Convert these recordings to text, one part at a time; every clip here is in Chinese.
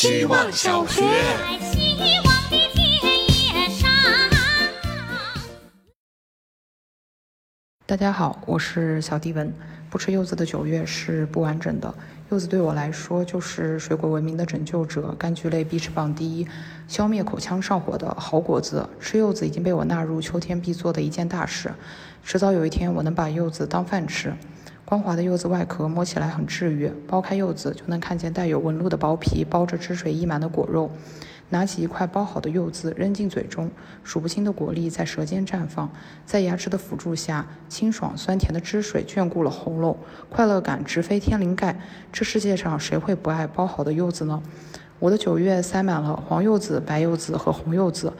希望小学。希望的田野上。大家好，我是小迪文。不吃柚子的九月是不完整的。柚子对我来说就是水果文明的拯救者，柑橘类必吃榜第一，消灭口腔上火的好果子。吃柚子已经被我纳入秋天必做的一件大事。迟早有一天，我能把柚子当饭吃。光滑的柚子外壳摸起来很治愈，剥开柚子就能看见带有纹路的薄皮，包着汁水溢满的果肉。拿起一块剥好的柚子扔进嘴中，数不清的果粒在舌尖绽放，在牙齿的辅助下，清爽酸甜的汁水眷顾了喉咙，快乐感直飞天灵盖。这世界上谁会不爱剥好的柚子呢？我的九月塞满了黄柚子、白柚子和红柚子。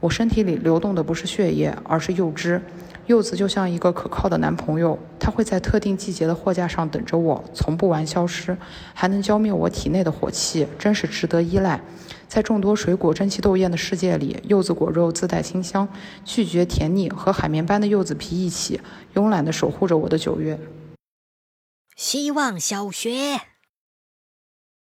我身体里流动的不是血液，而是柚汁。柚子就像一个可靠的男朋友，它会在特定季节的货架上等着我，从不玩消失，还能浇灭我体内的火气，真是值得依赖。在众多水果争奇斗艳的世界里，柚子果肉自带清香，拒绝甜腻，和海绵般的柚子皮一起，慵懒地守护着我的九月。希望小学。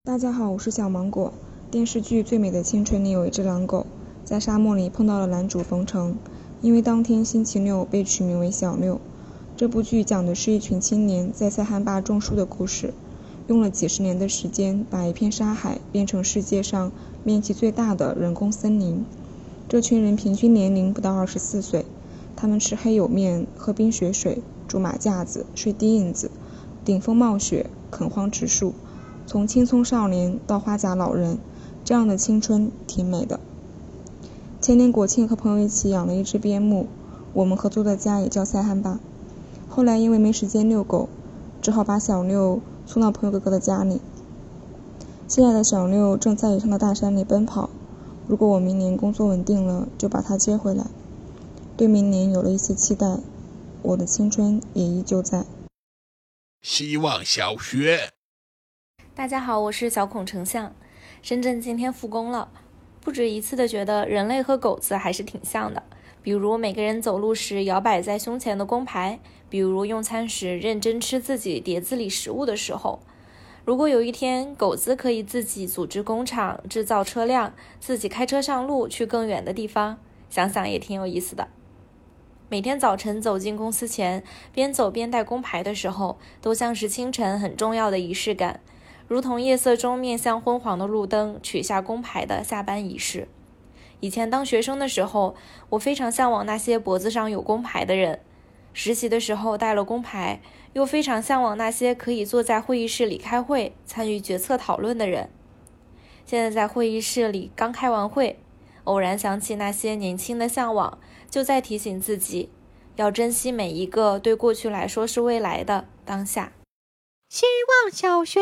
大家好，我是小芒果。电视剧《最美的青春》里有一只狼狗，在沙漠里碰到了男主冯程，因为当天星期六被取名为小六。这部剧讲的是一群青年在塞罕坝种树的故事，用了几十年的时间，把一片沙海变成世界上面积最大的人工森林。这群人平均年龄不到二十四岁，他们吃黑油面，喝冰雪水，住马架子，睡低影子，顶风冒雪，垦荒植树。从青葱少年到花甲老人，这样的青春挺美的。前年国庆和朋友一起养了一只边牧，我们合租的家也叫塞罕坝。后来因为没时间遛狗，只好把小六送到朋友哥哥的家里。现在的小六正在野上的大山里奔跑，如果我明年工作稳定了，就把它接回来。对明年有了一些期待，我的青春也依旧在。希望小学。大家好，我是小孔丞相。深圳今天复工了，不止一次的觉得人类和狗子还是挺像的。比如每个人走路时摇摆在胸前的工牌，比如用餐时认真吃自己碟子里食物的时候。如果有一天狗子可以自己组织工厂、制造车辆，自己开车上路去更远的地方，想想也挺有意思的。每天早晨走进公司前，边走边带工牌的时候，都像是清晨很重要的仪式感。如同夜色中面向昏黄的路灯取下工牌的下班仪式。以前当学生的时候，我非常向往那些脖子上有工牌的人；实习的时候带了工牌，又非常向往那些可以坐在会议室里开会、参与决策讨论的人。现在在会议室里刚开完会，偶然想起那些年轻的向往，就在提醒自己，要珍惜每一个对过去来说是未来的当下。希望小学。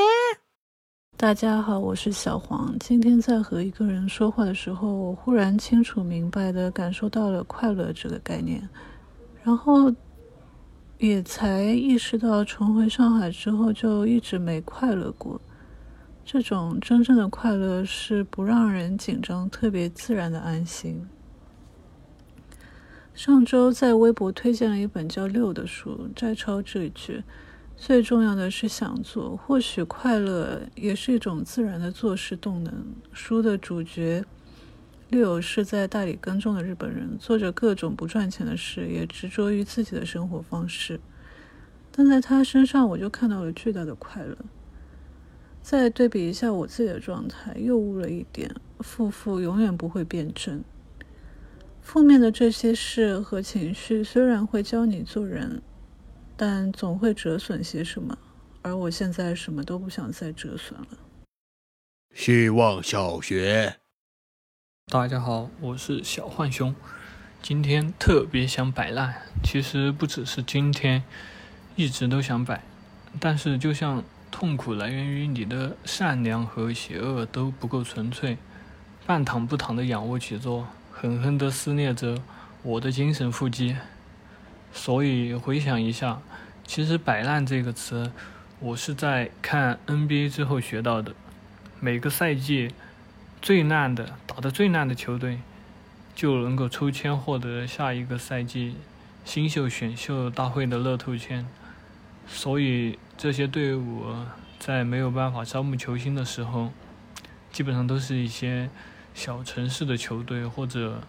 大家好，我是小黄。今天在和一个人说话的时候，我忽然清楚明白的感受到了快乐这个概念，然后也才意识到重回上海之后就一直没快乐过。这种真正的快乐是不让人紧张、特别自然的安心。上周在微博推荐了一本叫《六》的书，摘抄这一句。最重要的是想做，或许快乐也是一种自然的做事动能。书的主角六是在大理耕种的日本人，做着各种不赚钱的事，也执着于自己的生活方式。但在他身上，我就看到了巨大的快乐。再对比一下我自己的状态，又悟了一点：负负永远不会变正。负面的这些事和情绪，虽然会教你做人。但总会折损些什么，而我现在什么都不想再折损了。希望小学。大家好，我是小浣熊，今天特别想摆烂。其实不只是今天，一直都想摆。但是就像痛苦来源于你的善良和邪恶都不够纯粹，半躺不躺的仰卧起坐，狠狠地撕裂着我的精神腹肌。所以回想一下，其实“摆烂”这个词，我是在看 NBA 之后学到的。每个赛季最烂的、打得最烂的球队，就能够抽签获得下一个赛季新秀选秀大会的乐透签。所以这些队伍在没有办法招募球星的时候，基本上都是一些小城市的球队或者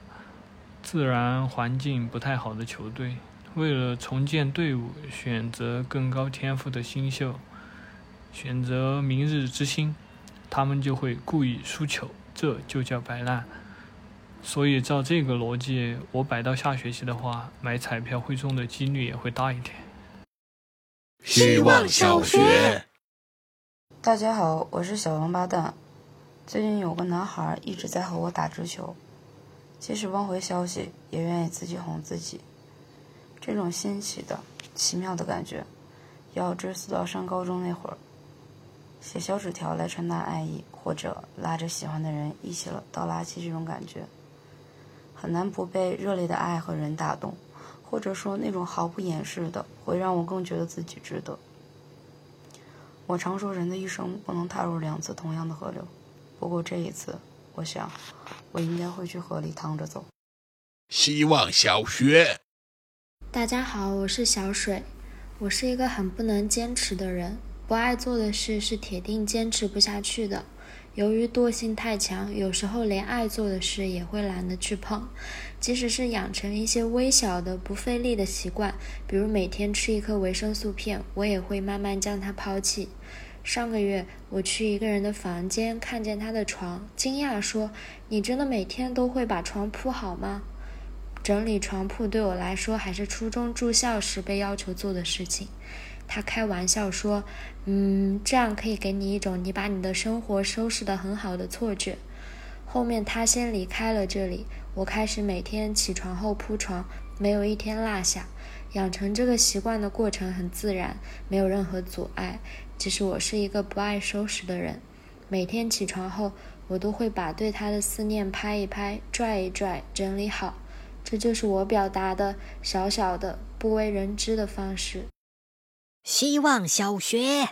自然环境不太好的球队。为了重建队伍，选择更高天赋的新秀，选择明日之星，他们就会故意输球，这就叫摆烂。所以照这个逻辑，我摆到下学期的话，买彩票会中的几率也会大一点。希望小学。大家好，我是小王八蛋。最近有个男孩一直在和我打直球，即使忘回消息，也愿意自己哄自己。这种新奇的、奇妙的感觉，要追溯到上高中那会儿，写小纸条来传达爱意，或者拉着喜欢的人一起了倒垃圾，这种感觉，很难不被热烈的爱和人打动，或者说那种毫不掩饰的，会让我更觉得自己值得。我常说，人的一生不能踏入两次同样的河流，不过这一次，我想，我应该会去河里趟着走。希望小学。大家好，我是小水。我是一个很不能坚持的人，不爱做的事是铁定坚持不下去的。由于惰性太强，有时候连爱做的事也会懒得去碰。即使是养成一些微小的不费力的习惯，比如每天吃一颗维生素片，我也会慢慢将它抛弃。上个月我去一个人的房间，看见他的床，惊讶说：“你真的每天都会把床铺好吗？”整理床铺对我来说还是初中住校时被要求做的事情。他开玩笑说：“嗯，这样可以给你一种你把你的生活收拾得很好的错觉。”后面他先离开了这里，我开始每天起床后铺床，没有一天落下。养成这个习惯的过程很自然，没有任何阻碍。其实我是一个不爱收拾的人，每天起床后，我都会把对他的思念拍一拍、拽一拽，整理好。这就是我表达的小小的不为人知的方式。希望小学，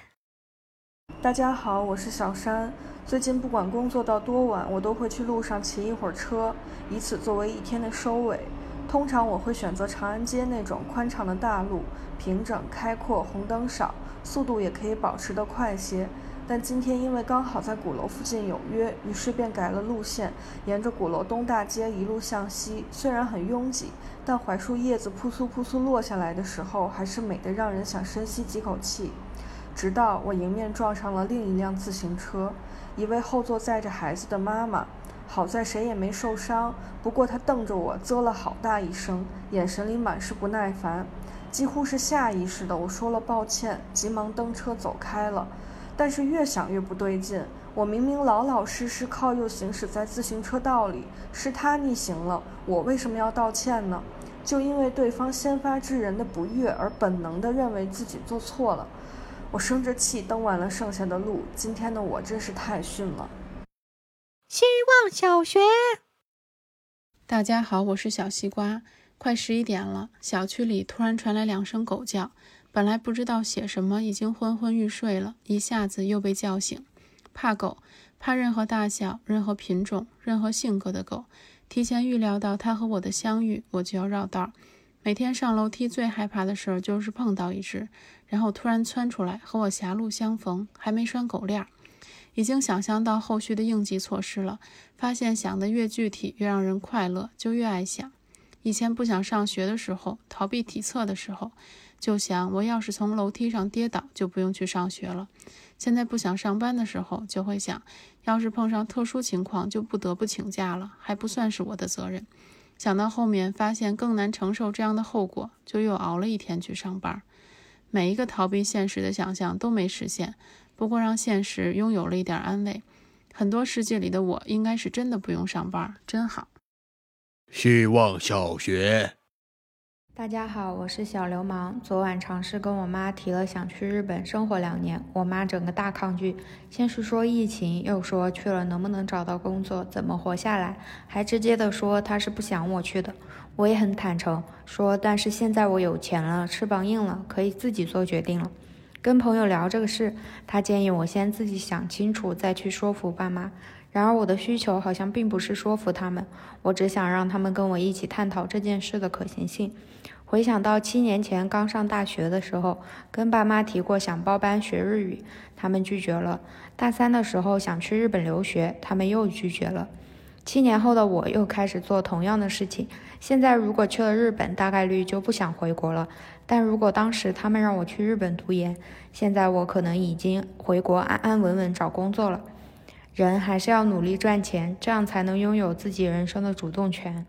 大家好，我是小山。最近不管工作到多晚，我都会去路上骑一会儿车，以此作为一天的收尾。通常我会选择长安街那种宽敞的大路，平整开阔，红灯少，速度也可以保持得快些。但今天因为刚好在鼓楼附近有约，于是便改了路线，沿着鼓楼东大街一路向西。虽然很拥挤，但槐树叶子扑簌扑簌落下来的时候，还是美得让人想深吸几口气。直到我迎面撞上了另一辆自行车，一位后座载着孩子的妈妈，好在谁也没受伤。不过她瞪着我，啧了好大一声，眼神里满是不耐烦，几乎是下意识的。我说了抱歉，急忙蹬车走开了。但是越想越不对劲，我明明老老实实靠右行驶在自行车道里，是他逆行了，我为什么要道歉呢？就因为对方先发制人的不悦而本能地认为自己做错了，我生着气蹬完了剩下的路。今天的我真是太逊了。希望小学，大家好，我是小西瓜。快十一点了，小区里突然传来两声狗叫。本来不知道写什么，已经昏昏欲睡了，一下子又被叫醒。怕狗，怕任何大小、任何品种、任何性格的狗。提前预料到它和我的相遇，我就要绕道。每天上楼梯最害怕的事儿就是碰到一只，然后突然窜出来和我狭路相逢，还没拴狗链儿。已经想象到后续的应急措施了，发现想得越具体越让人快乐，就越爱想。以前不想上学的时候，逃避体测的时候。就想，我要是从楼梯上跌倒，就不用去上学了。现在不想上班的时候，就会想，要是碰上特殊情况，就不得不请假了，还不算是我的责任。想到后面发现更难承受这样的后果，就又熬了一天去上班。每一个逃避现实的想象都没实现，不过让现实拥有了一点安慰。很多世界里的我，应该是真的不用上班，真好。希望小学。大家好，我是小流氓。昨晚尝试跟我妈提了想去日本生活两年，我妈整个大抗拒，先是说疫情，又说去了能不能找到工作，怎么活下来，还直接的说她是不想我去的。我也很坦诚说，但是现在我有钱了，翅膀硬了，可以自己做决定了。跟朋友聊这个事，他建议我先自己想清楚再去说服爸妈。然而我的需求好像并不是说服他们，我只想让他们跟我一起探讨这件事的可行性。回想到七年前刚上大学的时候，跟爸妈提过想报班学日语，他们拒绝了；大三的时候想去日本留学，他们又拒绝了。七年后的我又开始做同样的事情。现在如果去了日本，大概率就不想回国了。但如果当时他们让我去日本读研，现在我可能已经回国安安稳稳找工作了。人还是要努力赚钱，这样才能拥有自己人生的主动权。